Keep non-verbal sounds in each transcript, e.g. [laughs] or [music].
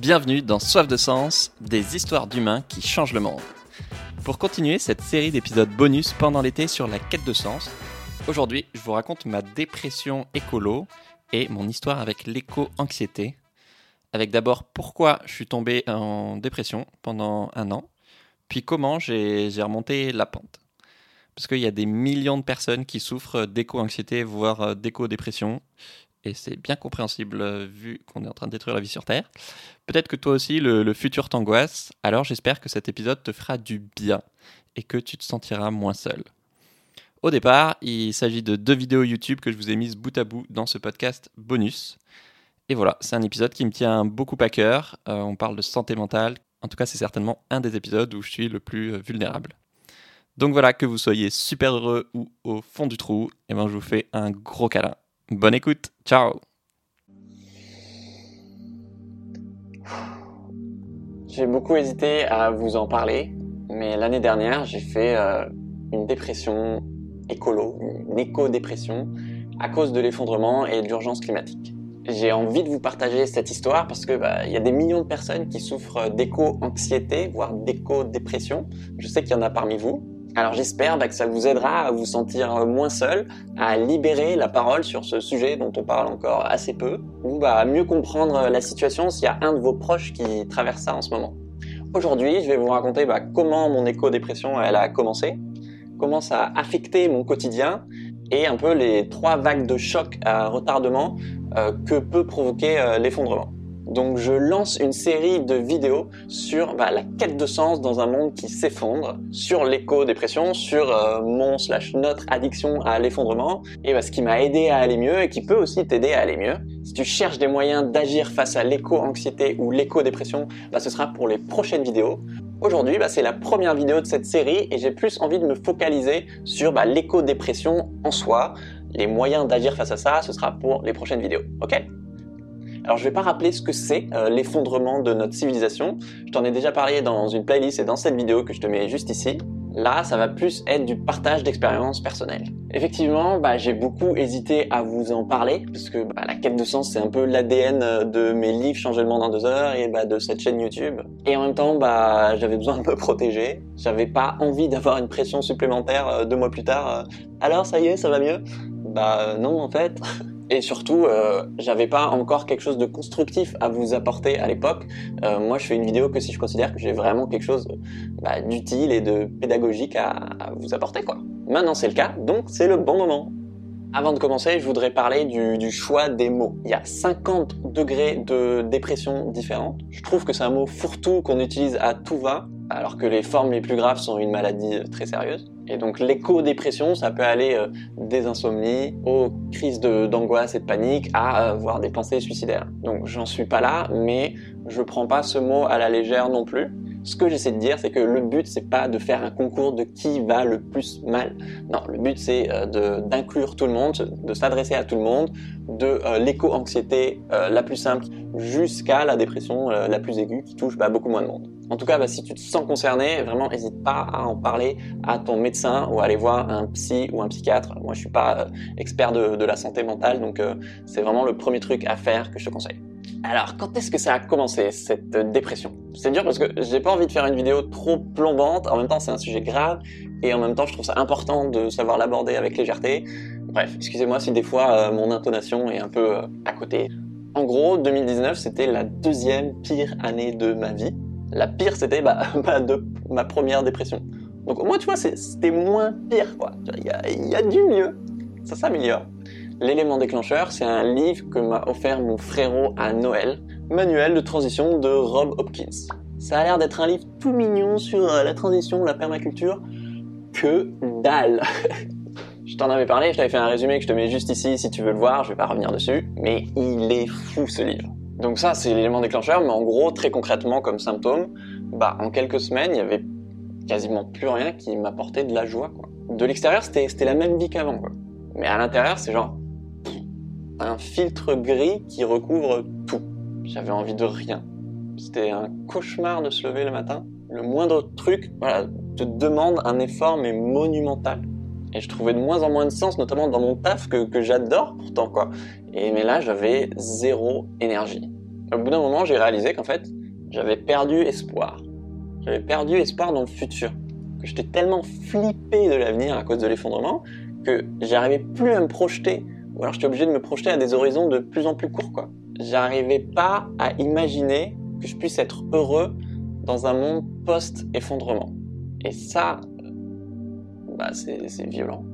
Bienvenue dans Soif de Sens, des histoires d'humains qui changent le monde. Pour continuer cette série d'épisodes bonus pendant l'été sur la quête de sens, aujourd'hui je vous raconte ma dépression écolo et mon histoire avec l'éco-anxiété. Avec d'abord pourquoi je suis tombé en dépression pendant un an, puis comment j'ai remonté la pente. Parce qu'il y a des millions de personnes qui souffrent d'éco-anxiété, voire d'éco-dépression, et c'est bien compréhensible euh, vu qu'on est en train de détruire la vie sur Terre. Peut-être que toi aussi le, futur t'angoisse, alors j'espère que cet épisode te fera du bien et que tu te sentiras moins seul. Au départ, il s'agit de deux vidéos YouTube que je vous ai mises bout à bout dans ce podcast bonus. Et voilà, c'est un épisode qui me tient beaucoup à cœur. Euh, on parle de santé mentale. En tout cas, c'est certainement un des épisodes où je suis le plus euh, vulnérable. Donc voilà, que vous soyez super heureux ou au fond du trou, et eh ben je vous fais un gros câlin. Bonne écoute, ciao J'ai beaucoup hésité à vous en parler, mais l'année dernière, j'ai fait euh, une dépression écolo, une éco-dépression, à cause de l'effondrement et de l'urgence climatique. J'ai envie de vous partager cette histoire parce que bah, il y a des millions de personnes qui souffrent d'éco-anxiété, voire d'éco-dépression. Je sais qu'il y en a parmi vous. Alors j'espère bah, que ça vous aidera à vous sentir moins seul, à libérer la parole sur ce sujet dont on parle encore assez peu, ou bah, à mieux comprendre la situation s'il y a un de vos proches qui traverse ça en ce moment. Aujourd'hui, je vais vous raconter bah, comment mon éco-dépression elle a commencé, comment ça a affecté mon quotidien et un peu les trois vagues de choc à retardement euh, que peut provoquer euh, l'effondrement. Donc je lance une série de vidéos sur bah, la quête de sens dans un monde qui s'effondre, sur l'éco-dépression, sur euh, mon slash notre addiction à l'effondrement, et bah, ce qui m'a aidé à aller mieux et qui peut aussi t'aider à aller mieux. Si tu cherches des moyens d'agir face à l'éco-anxiété ou l'éco-dépression, bah, ce sera pour les prochaines vidéos. Aujourd'hui, c'est la première vidéo de cette série et j'ai plus envie de me focaliser sur l'éco-dépression en soi. Les moyens d'agir face à ça, ce sera pour les prochaines vidéos. Ok? Alors je vais pas rappeler ce que c'est euh, l'effondrement de notre civilisation. Je t'en ai déjà parlé dans une playlist et dans cette vidéo que je te mets juste ici. Là, ça va plus être du partage d'expériences personnelles. Effectivement, bah, j'ai beaucoup hésité à vous en parler, parce que bah, la quête de sens, c'est un peu l'ADN euh, de mes livres Changer le monde en deux heures et bah, de cette chaîne YouTube. Et en même temps, j'avais besoin de me protéger. J'avais pas envie d'avoir une pression supplémentaire euh, deux mois plus tard. Alors, ça y est, ça va mieux? Bah non, en fait. [laughs] Et surtout, euh, j'avais pas encore quelque chose de constructif à vous apporter à l'époque. Euh, moi, je fais une vidéo que si je considère que j'ai vraiment quelque chose bah, d'utile et de pédagogique à, à vous apporter, quoi. Maintenant, c'est le cas, donc c'est le bon moment. Avant de commencer, je voudrais parler du, du, choix des mots. Il y a 50 degrés de dépression différentes. Je trouve que c'est un mot fourre-tout qu'on utilise à tout va, alors que les formes les plus graves sont une maladie très sérieuse. Et donc l'éco-dépression, ça peut aller euh, des insomnies aux crises d'angoisse et de panique à euh, des pensées suicidaires. Donc j'en suis pas là, mais je prends pas ce mot à la légère non plus. Ce que j'essaie de dire, c'est que le but, c'est pas de faire un concours de qui va le plus mal. Non, le but, c'est euh, d'inclure tout le monde, de s'adresser à tout le monde, de l'éco-anxiété la plus simple jusqu'à la dépression la plus aiguë qui touche bah, beaucoup moins de monde. En tout cas, bah, si tu te sens concerné, vraiment, n'hésite pas à en parler à ton médecin ou à aller voir un psy ou un psychiatre. Moi, je suis pas euh, expert de, la santé mentale, donc euh, c'est vraiment le premier truc à faire que je te conseille. Alors, quand est-ce que ça a commencé, cette dépression? C'est dur parce que j'ai pas envie de faire une vidéo trop plombante. En même temps, c'est un sujet grave et en même temps, je trouve ça important de savoir l'aborder avec légèreté. Bref, excusez-moi si des fois euh, mon intonation est un peu à côté. En gros, 2019, c'était la deuxième pire année de ma vie. La pire, c'était bah, [laughs] ma première dépression. Donc au moins, tu vois, c'était moins pire, quoi. Il y a, du mieux. Ça s'améliore. L'élément déclencheur, c'est un livre que m'a offert mon frérot à Noël, Manuel de transition de Rob Hopkins. Ça a l'air d'être un livre tout mignon sur euh, la transition, la permaculture. Que dalle [laughs] Je t'en avais parlé, je t'avais fait un résumé que je te mets juste ici si tu veux le voir, je vais pas revenir dessus, mais il est fou ce livre. Donc ça, c'est l'élément déclencheur, mais en gros, très concrètement, comme symptôme, bah, en quelques semaines, il y avait quasiment plus rien qui m'apportait de la joie. De l'extérieur, c'était, la même vie qu'avant. Mais à l'intérieur, c'est genre, un filtre gris qui recouvre tout. J'avais envie de rien. C'était un cauchemar de se lever le matin. Le moindre truc, te demande un effort, mais monumental. Et je trouvais de moins en moins de sens, notamment dans mon taf que, que j'adore pourtant, quoi. Et mais là, j'avais zéro énergie. Au bout d'un moment, j'ai réalisé qu'en fait, j'avais perdu espoir. J'avais perdu espoir dans le futur. Que j'étais tellement flippé de l'avenir à cause de l'effondrement que j'arrivais plus à me projeter. Ou alors j'étais obligé de me projeter à des horizons de plus en plus courts, quoi. J'arrivais pas à imaginer que je puisse être heureux dans un monde post-effondrement. Et ça, bah, c'est violent.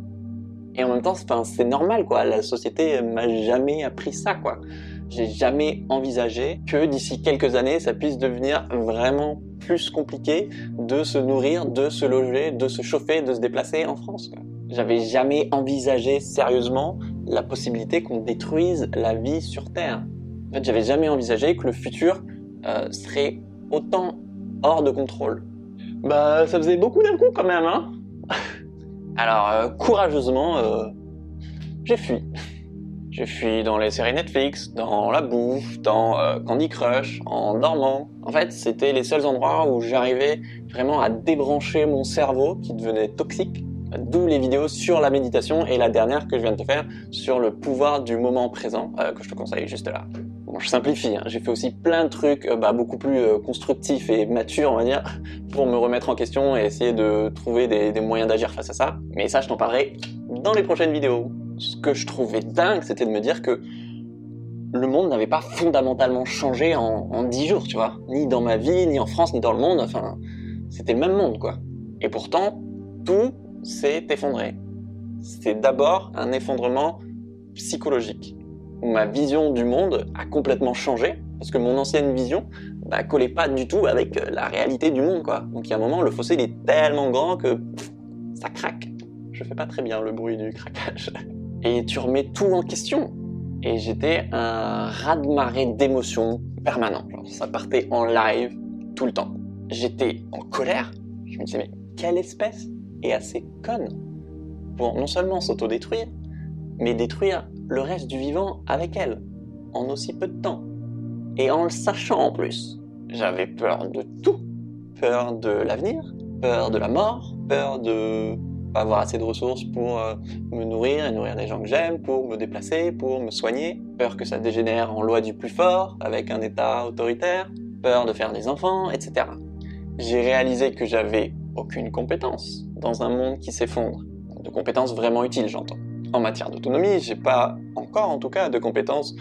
Et en même temps, c'est normal, quoi. La société m'a jamais appris ça, quoi. J'ai jamais envisagé que d'ici quelques années, ça puisse devenir vraiment plus compliqué de se nourrir, de se loger, de se chauffer, de se déplacer en France. J'avais jamais envisagé sérieusement la possibilité qu'on détruise la vie sur Terre. En fait, j'avais jamais envisagé que le futur euh, serait autant hors de contrôle. Bah, ça faisait beaucoup d'un coup quand même, hein [laughs] Alors, euh, courageusement, euh, j'ai fui. J'ai fui dans les séries Netflix, dans la bouffe, dans euh, Candy Crush, en dormant. En fait, c'était les seuls endroits où j'arrivais vraiment à débrancher mon cerveau qui devenait toxique. D'où les vidéos sur la méditation et la dernière que je viens de te faire sur le pouvoir du moment présent, que je te conseille juste là. Je simplifie, hein. j'ai fait aussi plein de trucs bah, beaucoup plus constructifs et matures, on va dire, [laughs] pour me remettre en question et essayer de trouver des, moyens d'agir face à ça. Mais ça, je t'en parlerai dans les prochaines vidéos ce que je trouvais dingue, c'était de me dire que le monde n'avait pas fondamentalement changé en, dix jours, tu vois. Ni dans ma vie, ni en France, ni dans le monde. Enfin, c'était le même monde, quoi. Et pourtant, tout s'est effondré. C'était d'abord un effondrement psychologique, ma vision du monde a complètement changé, parce que mon ancienne vision bah, collait pas du tout avec la réalité du monde, quoi. Donc il y a un moment, le fossé est tellement grand que ça craque. Je fais pas très bien le bruit du craquage. [laughs] et tu remets tout en question. Et j'étais un raz-de-marée d'émotions permanent. ça partait en live tout le temps. J'étais en colère. Je me disais, mais quelle espèce est assez conne pour non seulement s'autodétruire, mais détruire le reste du vivant avec elle, en aussi peu de temps. Et en le sachant en plus. J'avais peur de tout. Peur de l'avenir, peur de la mort, peur de avoir assez de ressources pour euh, me nourrir et nourrir les gens que j'aime, pour me déplacer, pour me soigner. Peur que ça dégénère en loi du plus fort, avec un État autoritaire. Peur de faire des enfants, etc. J'ai réalisé que j'avais aucune compétence dans un monde qui s'effondre. De compétences vraiment utiles, j'entends. En matière d'autonomie, j'ai pas encore, en tout cas, de compétences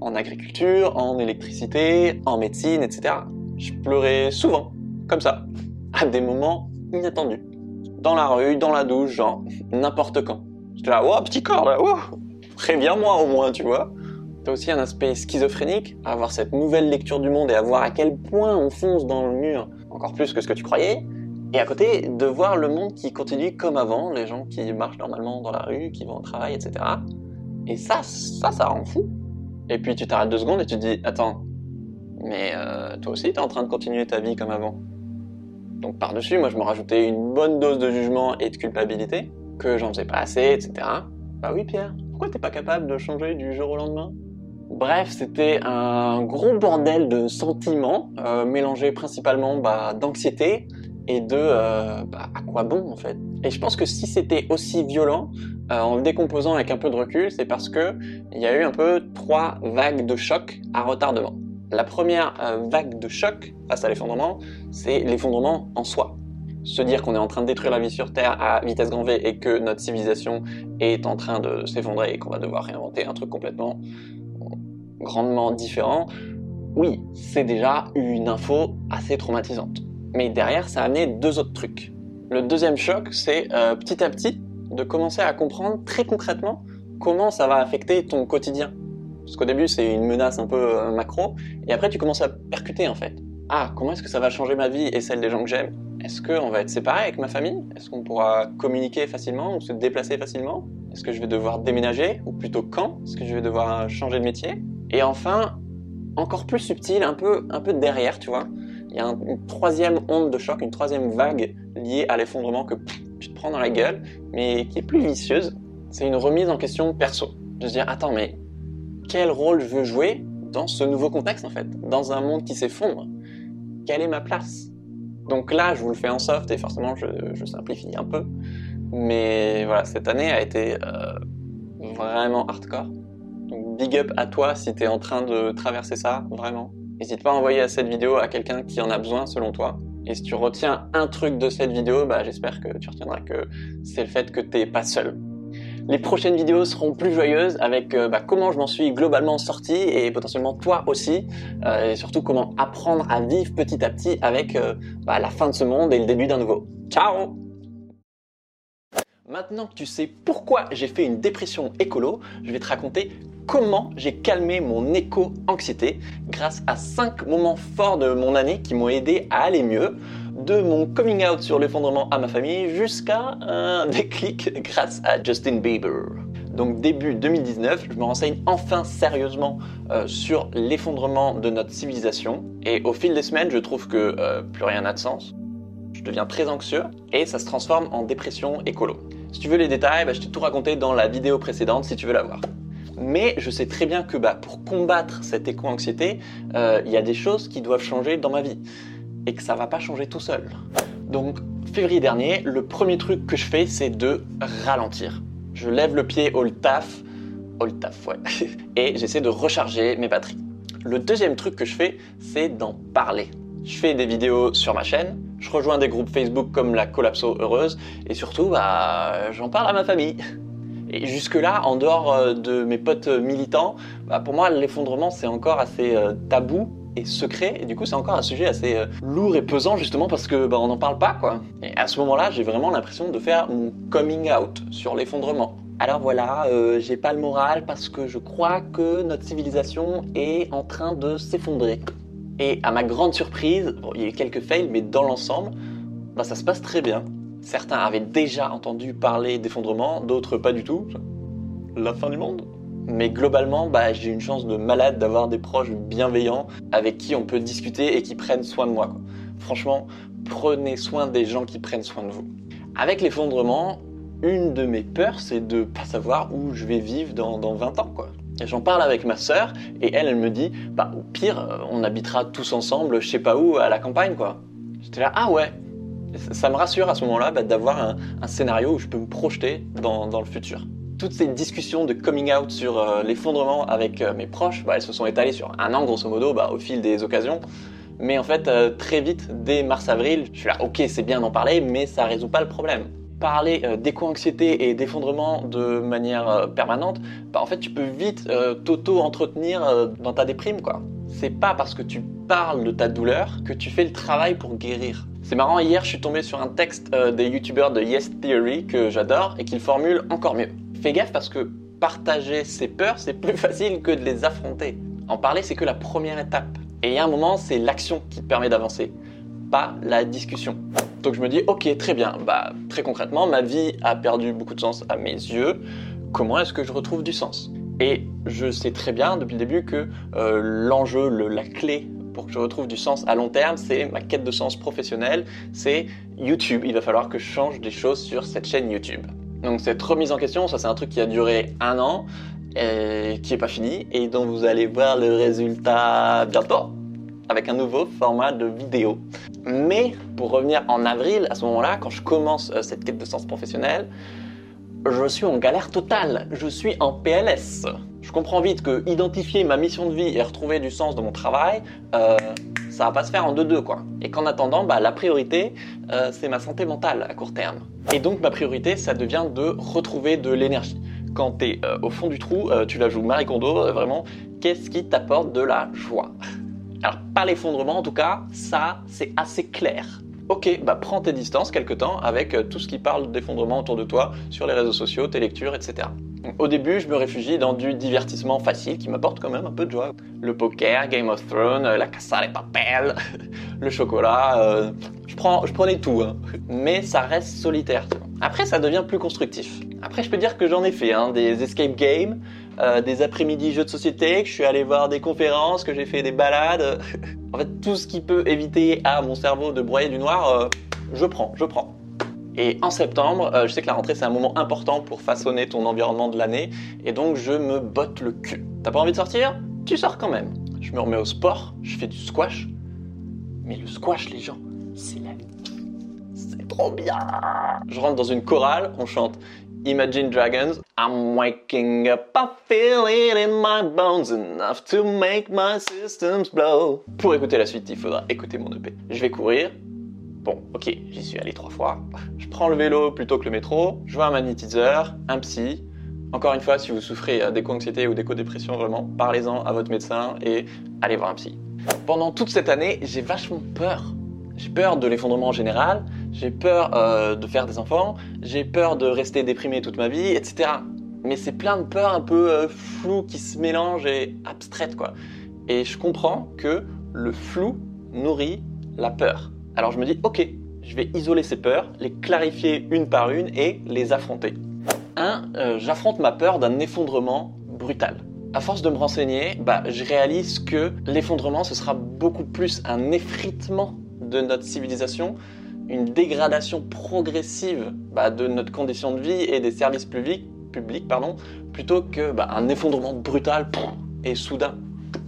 en agriculture, en électricité, en médecine, etc. Je pleurais souvent, comme ça, à des moments inattendus dans la rue, dans la douche, genre n'importe quand. J'étais là, oh petit corps là, oh, préviens-moi au moins, tu vois. T'as aussi un aspect schizophrénique, avoir cette nouvelle lecture du monde et à voir à quel point on fonce dans le mur, encore plus que ce que tu croyais. Et à côté, de voir le monde qui continue comme avant, les gens qui marchent normalement dans la rue, qui vont au travail, etc. Et ça, ça, ça rend fou. Et puis tu t'arrêtes deux secondes et tu te dis, attends, mais euh, toi aussi t'es en train de continuer ta vie comme avant. Donc par-dessus, moi je me rajoutais une bonne dose de jugement et de culpabilité, que j'en faisais pas assez, etc. Bah oui Pierre, pourquoi t'es pas capable de changer du jour au lendemain? Bref, c'était un gros bordel de sentiments, euh, mélangés principalement bah, d'anxiété et de euh, bah, à quoi bon en fait? Et je pense que si c'était aussi violent, euh, en le décomposant avec un peu de recul, c'est parce que il y a eu un peu trois vagues de choc à retardement. La première euh, vague de choc face à l'effondrement, c'est l'effondrement en soi. Se dire qu'on est en train de détruire la vie sur Terre à vitesse grand V et que notre civilisation est en train de s'effondrer et qu'on va devoir réinventer un truc complètement grandement différent, oui, c'est déjà une info assez traumatisante. Mais derrière, ça a amené deux autres trucs. Le deuxième choc, c'est euh, petit à petit de commencer à comprendre très concrètement comment ça va affecter ton quotidien. Parce qu'au début, c'est une menace un peu euh, macro, et après, tu commences à percuter en fait. Ah, comment est-ce que ça va changer ma vie et celle des gens que j'aime? Est-ce qu'on va être séparés avec ma famille? Est-ce qu'on pourra communiquer facilement ou se déplacer facilement? Est-ce que je vais devoir déménager? Ou plutôt quand Est-ce que je vais devoir changer de métier? Et enfin, encore plus subtil, un peu, un peu derrière, tu vois, il y a une troisième onde de choc, une troisième vague liée à l'effondrement que tu te prends dans la gueule, mais qui est plus vicieuse. C'est une remise en question perso. De se dire, attends, mais quel rôle je veux jouer dans ce nouveau contexte en fait, dans un monde qui s'effondre. Quelle est ma place? Donc là, je vous le fais en soft et forcément je, simplifie un peu. Mais voilà, cette année a été euh, vraiment hardcore. Big up à toi si tu es en train de traverser ça, vraiment. N'hésite pas à envoyer cette vidéo à quelqu'un qui en a besoin selon toi. Et si tu retiens un truc de cette vidéo, bah, j'espère que tu retiendras que c'est le fait que t'es pas seul. Les prochaines vidéos seront plus joyeuses avec euh, bah, comment je m'en suis globalement sorti et potentiellement toi aussi, euh, et surtout comment apprendre à vivre petit à petit avec euh, bah, la fin de ce monde et le début d'un nouveau. Ciao Maintenant que tu sais pourquoi j'ai fait une dépression écolo, je vais te raconter comment j'ai calmé mon éco-anxiété grâce à 5 moments forts de mon année qui m'ont aidé à aller mieux, de mon coming out sur l'effondrement à ma famille jusqu'à un [laughs] déclic grâce à Justin Bieber. Donc début 2019, je me renseigne enfin sérieusement euh, sur l'effondrement de notre civilisation et au fil des semaines, je trouve que euh, plus rien n'a de sens. Je deviens très anxieux et ça se transforme en dépression écolo. Si tu veux les détails, bah, je t'ai tout raconté dans la vidéo précédente si tu veux la voir. Mais je sais très bien que bah, pour combattre cette éco-anxiété, euh, il y a des choses qui doivent changer dans ma vie et que ça va pas changer tout seul. Donc, février dernier, le premier truc que je fais, c'est de ralentir. Je lève le pied au taf, au taf, ouais, [laughs] et j'essaie de recharger mes batteries. Le deuxième truc que je fais, c'est d'en parler. Je fais des vidéos sur ma chaîne, je rejoins des groupes Facebook comme la Collapso Heureuse, et surtout, bah, j'en parle à ma famille. Et jusque-là, en dehors euh, de mes potes militants, bah, pour moi, l'effondrement, c'est encore assez euh, tabou et secret et du coup c'est encore un sujet assez euh, lourd et pesant justement parce que bah, on n'en parle pas quoi. Et à ce moment-là j'ai vraiment l'impression de faire mon coming out sur l'effondrement. Alors voilà, euh, j'ai pas le moral parce que je crois que notre civilisation est en train de s'effondrer. Et à ma grande surprise, il y a eu quelques fails, mais dans l'ensemble, bah, ça se passe très bien. Certains avaient déjà entendu parler d'effondrement, d'autres pas du tout. La fin du monde mais globalement, bah, j'ai une chance de malade d'avoir des proches bienveillants avec qui on peut discuter et qui prennent soin de moi. Franchement, prenez soin des gens qui prennent soin de vous. Avec l'effondrement, une de mes peurs, c'est de pas savoir où je vais vivre dans, dans 20 ans. J'en parle avec ma sœur et elle, elle me dit, bah, au pire, euh, on habitera tous ensemble, je sais pas où, à la campagne. quoi. J'étais là, ah ouais. Ça me rassure à ce moment-là bah, d'avoir un, scénario où je peux me projeter dans, le futur toutes ces discussions de coming out sur euh, l'effondrement avec euh, mes proches, bah, elles se sont étalées sur un an grosso modo, bah, au fil des occasions. Mais en fait, très vite, dès mars-avril, je suis là, ok, c'est bien d'en parler, mais ça résout pas le problème. Parler d'éco-anxiété et d'effondrement de manière permanente, bah, en fait, tu peux vite t'auto-entretenir dans ta déprime, quoi. C'est pas parce que tu parles de ta douleur que tu fais le travail pour guérir. C'est marrant, hier, je suis tombé sur un texte des youtubeurs de Yes Theory que j'adore et qu'il formule encore mieux fais gaffe parce que partager ses peurs, c'est plus [laughs] facile que de les affronter. En parler, c'est que la première étape. Et il y a un moment, c'est l'action qui te permet d'avancer, pas la discussion. Donc je me dis, ok, très bien, bah très concrètement, ma vie a perdu beaucoup de sens à mes yeux. Comment est-ce que je retrouve du sens? Et je sais très bien depuis le début que euh, l'enjeu, la clé pour que je retrouve du sens à long terme, c'est ma quête de sens professionnelle, c'est YouTube. Il va falloir que je change des choses sur cette chaîne YouTube. Donc cette remise en question, ça c'est un truc qui a duré un an, et qui n'est pas fini, et dont vous allez voir le résultat bientôt, avec un nouveau format de vidéo. Mais pour revenir en avril, à ce moment-là, quand je commence euh, cette quête de sens professionnel, je suis en galère totale, je suis en PLS. Je comprends vite que identifier ma mission de vie et retrouver du sens dans mon travail, euh, ça va pas se faire en deux-deux quoi. Et qu'en attendant, bah, la priorité, euh, c'est ma santé mentale à court terme. Et donc ma priorité, ça devient de retrouver de l'énergie. Quand tu es euh, au fond du trou, tu la joues Marie Kondo, vraiment, qu'est-ce qui t'apporte de la joie? Alors pas l'effondrement en tout cas, ça c'est assez clair. Ok, bah prends tes distances quelque temps avec tout ce qui parle d'effondrement autour de toi sur les réseaux sociaux, tes lectures, etc. Au début, je me réfugie dans du divertissement facile qui m'apporte quand même un peu de joie. Le poker, Game of Thrones, la Casa de Papel, [laughs] le chocolat, euh, je, prends, je prenais tout. Hein. Mais ça reste solitaire. Après, ça devient plus constructif. Après, je peux dire que j'en ai fait hein, des escape games, euh, des après-midi jeux de société, que je suis allé voir des conférences, que j'ai fait des balades. [laughs] en fait, tout ce qui peut éviter à mon cerveau de broyer du noir, euh, je prends, je prends. Et en septembre, euh, je sais que la rentrée c'est un moment important pour façonner ton environnement de l'année, et donc je me botte le cul. T'as pas envie de sortir? Tu sors quand même. Je me remets au sport, je fais du squash. Mais le squash, les gens, c'est la vie. C'est trop bien. Je rentre dans une chorale, on chante Imagine Dragons. I'm waking up, I feel it in my bones enough to make my systems blow. Pour écouter la suite, il faudra écouter mon EP. Je vais courir. Bon, ok, j'y suis allé trois fois. Je prends le vélo plutôt que le métro. Je vois un magnétiseur, un psy. Encore une fois, si vous souffrez d'éco-anxiété ou d'éco-dépression, vraiment, parlez-en à votre médecin et allez voir un psy. Pendant toute cette année, j'ai vachement peur. J'ai peur de l'effondrement en général, j'ai peur euh, de faire des enfants, j'ai peur de rester déprimé toute ma vie, etc. Mais c'est plein de peurs un peu euh, floues qui se mélangent et abstraites, quoi. Et je comprends que le flou nourrit la peur. Alors je me dis, ok, je vais isoler ces peurs, les clarifier une par une et les affronter. 1. Euh, j'affronte ma peur d'un effondrement brutal. À force de me renseigner, bah, je réalise que l'effondrement, ce sera beaucoup plus un effritement de notre civilisation, une dégradation progressive bah, de notre condition de vie et des services publics, pardon, plutôt que bah, un effondrement brutal et soudain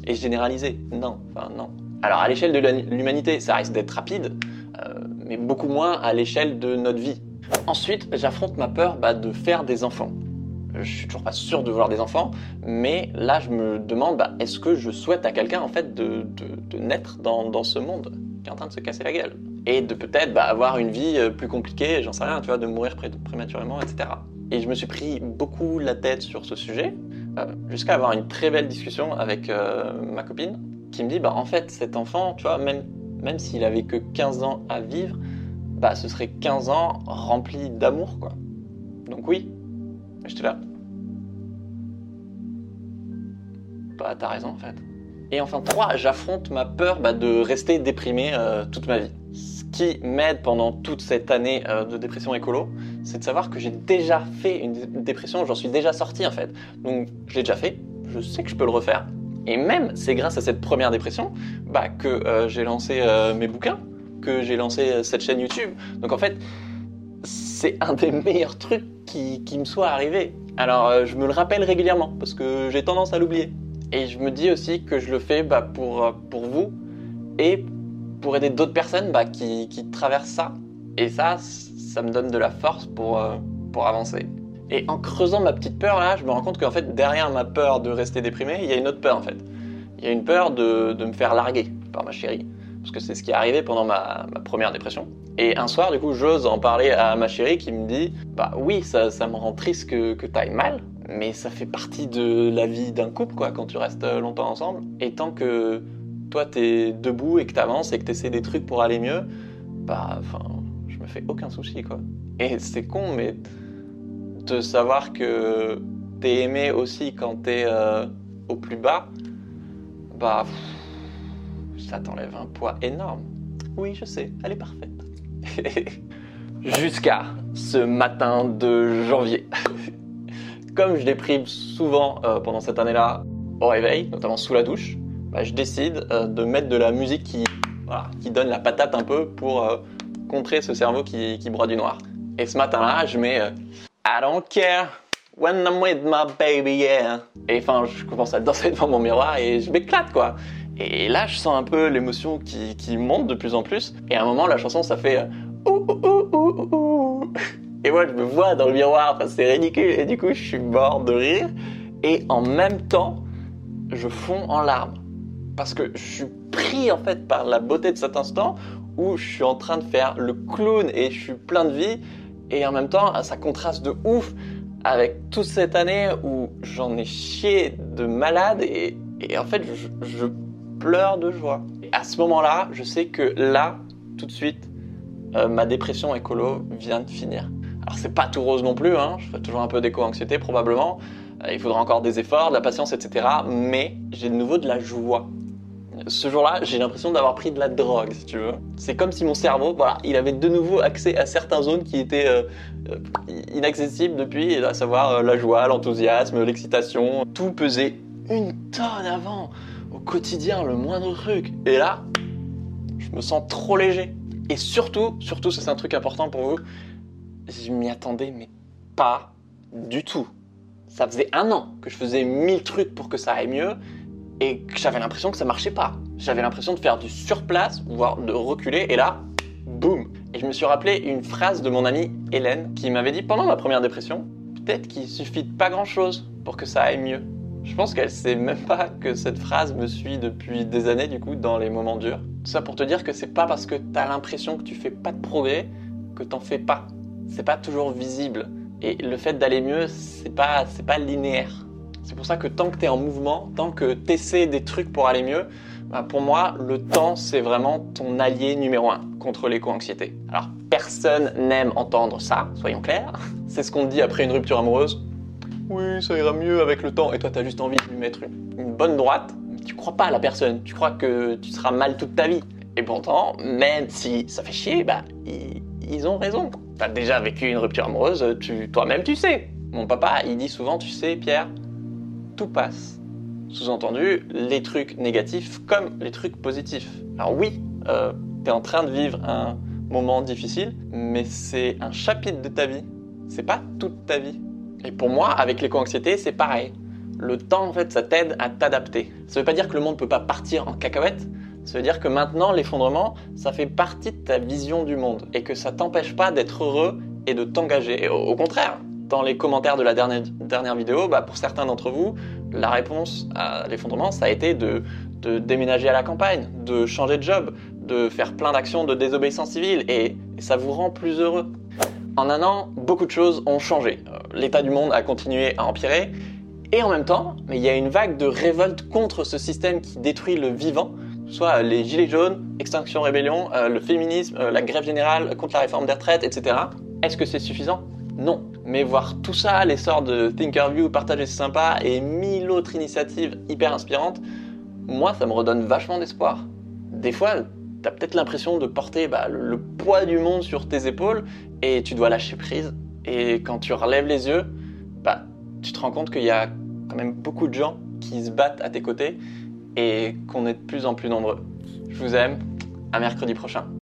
et généralisé. Non, enfin non. Alors à l'échelle de l'humanité, ça risque d'être rapide, euh, mais beaucoup moins à l'échelle de notre vie. Ensuite, j'affronte ma peur bah, de faire des enfants. Je suis toujours pas sûr de vouloir des enfants, mais là je me demande est-ce que je souhaite à quelqu'un en fait de, naître dans, ce monde? Qui est en train de se casser la gueule et de peut-être bah, avoir une vie euh, plus compliquée, j'en sais rien, tu vois, de mourir prématurément, etc. Et je me suis pris beaucoup la tête sur ce sujet euh, jusqu'à avoir une très belle discussion avec euh, ma copine qui me dit bah en fait cet enfant, tu vois, même même s'il avait que 15 ans à vivre, bah, ce serait 15 ans remplis d'amour, quoi. Donc oui, j'étais là. Bah, t'as raison, en fait. Et enfin, 3, j'affronte ma peur bah, de rester déprimé euh, toute ma vie. Ce qui m'aide pendant toute cette année euh, de dépression écolo, c'est de savoir que j'ai déjà fait une dépression, j'en suis déjà sorti en fait. Donc je l'ai déjà fait, je sais que je peux le refaire. Et même, c'est grâce à cette première dépression bah, que euh, j'ai lancé mes bouquins, que j'ai lancé cette chaîne YouTube. Donc en fait, c'est un des meilleurs trucs qui, me soit arrivé. Alors je me le rappelle régulièrement parce que j'ai tendance à l'oublier. Et je me dis aussi que je le fais bah, pour, euh, pour vous et pour aider d'autres personnes bah, qui, qui, traversent ça. Et ça, ça me donne de la force pour, pour avancer. Et en creusant ma petite peur là, je me rends compte qu'en fait, derrière ma peur de rester déprimé, il y a une autre peur en fait. Il y a une peur de, de me faire larguer par ma chérie parce que c'est ce qui est arrivé pendant ma, première dépression. Et un soir, du coup, j'ose en parler à ma chérie qui me dit Bah oui, ça, ça me rend triste que, que tu ailles mal, mais ça fait partie de la vie d'un couple, quoi, quand tu restes longtemps ensemble. Et tant que toi, t'es debout et que t'avances et que t'essaies des trucs pour aller mieux, bah, enfin, je me fais aucun souci, quoi. Et c'est con, mais de savoir que t'es aimé aussi quand t'es euh, au plus bas, bah ça t'enlève un poids énorme. Oui, je sais, elle est parfaite. [laughs] Jusqu'à ce matin de janvier. [laughs] Comme je déprime souvent euh, pendant cette année-là au réveil, notamment sous la douche, bah, je décide euh, de mettre de la musique qui, qui donne la patate un peu pour euh, contrer ce cerveau qui, qui broie du noir. Et ce matin-là, je mets I don't care when I'm with my baby, yeah. Et enfin, je commence à danser devant mon miroir et je m'éclate quoi. Et là, je sens un peu l'émotion qui, qui, monte de plus en plus. Et à un moment, la chanson, ça fait [laughs] Et moi, je me vois dans le miroir, c'est ridicule. Et du coup, je suis mort de rire. Et en même temps, je fonds en larmes. Parce que je suis pris, en fait, par la beauté de cet instant où je suis en train de faire le clown et je suis plein de vie. Et en même temps, ça contraste de ouf avec toute cette année où j'en ai chié de malade. Et, en fait, je, je pleure de joie. Et à ce moment-là, je sais que là, tout de suite, euh, ma dépression écolo vient de finir. Alors c'est pas tout rose non plus, hein. je fais toujours un peu d'éco-anxiété probablement, euh, il faudra encore des efforts, de la patience, etc. Mais j'ai de nouveau de la joie. Ce jour-là, j'ai l'impression d'avoir pris de la drogue, si tu veux. C'est comme si mon cerveau, voilà, il avait de nouveau accès à certaines zones qui étaient euh, inaccessibles depuis, à savoir la joie, l'enthousiasme, l'excitation. Tout pesait une tonne avant au quotidien, le moindre truc. Et là, je me sens trop léger. Et surtout, surtout, c'est un truc important pour vous, je m'y attendais, mais pas du tout. Ça faisait un an que je faisais mille trucs pour que ça aille mieux et que j'avais l'impression que ça marchait pas. J'avais l'impression de faire du surplace, voire de reculer, et là, boum Et je me suis rappelé une phrase de mon amie Hélène qui m'avait dit pendant ma première dépression peut-être qu'il suffit de pas grand-chose pour que ça aille mieux. Je pense qu'elle sait même pas que cette phrase me suit depuis des années, du coup, dans les moments durs. Tout ça pour te dire que c'est pas parce que t'as l'impression que tu fais pas de progrès que t'en fais pas. C'est pas toujours visible. Et le fait d'aller mieux, c'est pas, c'est pas linéaire. C'est pour ça que tant que tu es en mouvement, tant que tu essaies des trucs pour aller mieux, bah, pour moi, le temps, c'est vraiment ton allié numéro un contre l'éco-anxiété. Alors, personne n'aime entendre ça, soyons clairs. [laughs] C'est ce qu'on dit après une rupture amoureuse. Oui, ça ira mieux avec le temps. Et toi, tu as juste envie de lui mettre une, bonne droite. Tu crois pas à la personne. Tu crois que tu seras mal toute ta vie. Et pourtant, même si ça fait chier, bah, ils ont raison. Tu as déjà vécu une rupture amoureuse, toi-même tu sais. Mon papa, il dit souvent, tu sais, Pierre, tout passe. Sous-entendu, les trucs négatifs comme les trucs positifs. Alors oui, euh, tu es en train de vivre un moment difficile, mais c'est un chapitre de ta vie. C'est pas toute ta vie. Et pour moi, avec l'éco-anxiété, c'est pareil. Le temps, en fait, ça t'aide à t'adapter. Ça veut pas dire que le monde peut pas partir en cacahuète. Ça veut dire que maintenant, l'effondrement, ça fait partie de ta vision du monde et que ça t'empêche pas d'être heureux et de t'engager. Au contraire, dans les commentaires de la dernière, vidéo, bah, pour certains d'entre vous, la réponse à l'effondrement, ça a été de, de, déménager à la campagne, de changer de job, de faire plein d'actions de désobéissance civile, et, ça vous rend plus heureux. En un an, beaucoup de choses ont changé. Euh, l'état du monde a continué à empirer, et en même temps, il y a une vague de révolte contre ce système qui détruit le vivant, soit les gilets jaunes, Extinction Rébellion, euh, le féminisme, euh, la grève générale contre la réforme des retraites, etc. Est-ce que c'est suffisant? Non. Mais voir tout ça, l'essor de Thinkerview, partager c'est sympa et mille autres initiatives hyper inspirantes, moi ça me redonne vachement d'espoir. Des fois, t'as peut-être l'impression de porter bah, le, poids du monde sur tes épaules et tu dois lâcher prise. Et quand tu relèves les yeux, bah, tu te rends compte qu'il y a quand même beaucoup de gens qui se battent à tes côtés et qu'on est de plus en plus nombreux. Je vous aime, à mercredi prochain.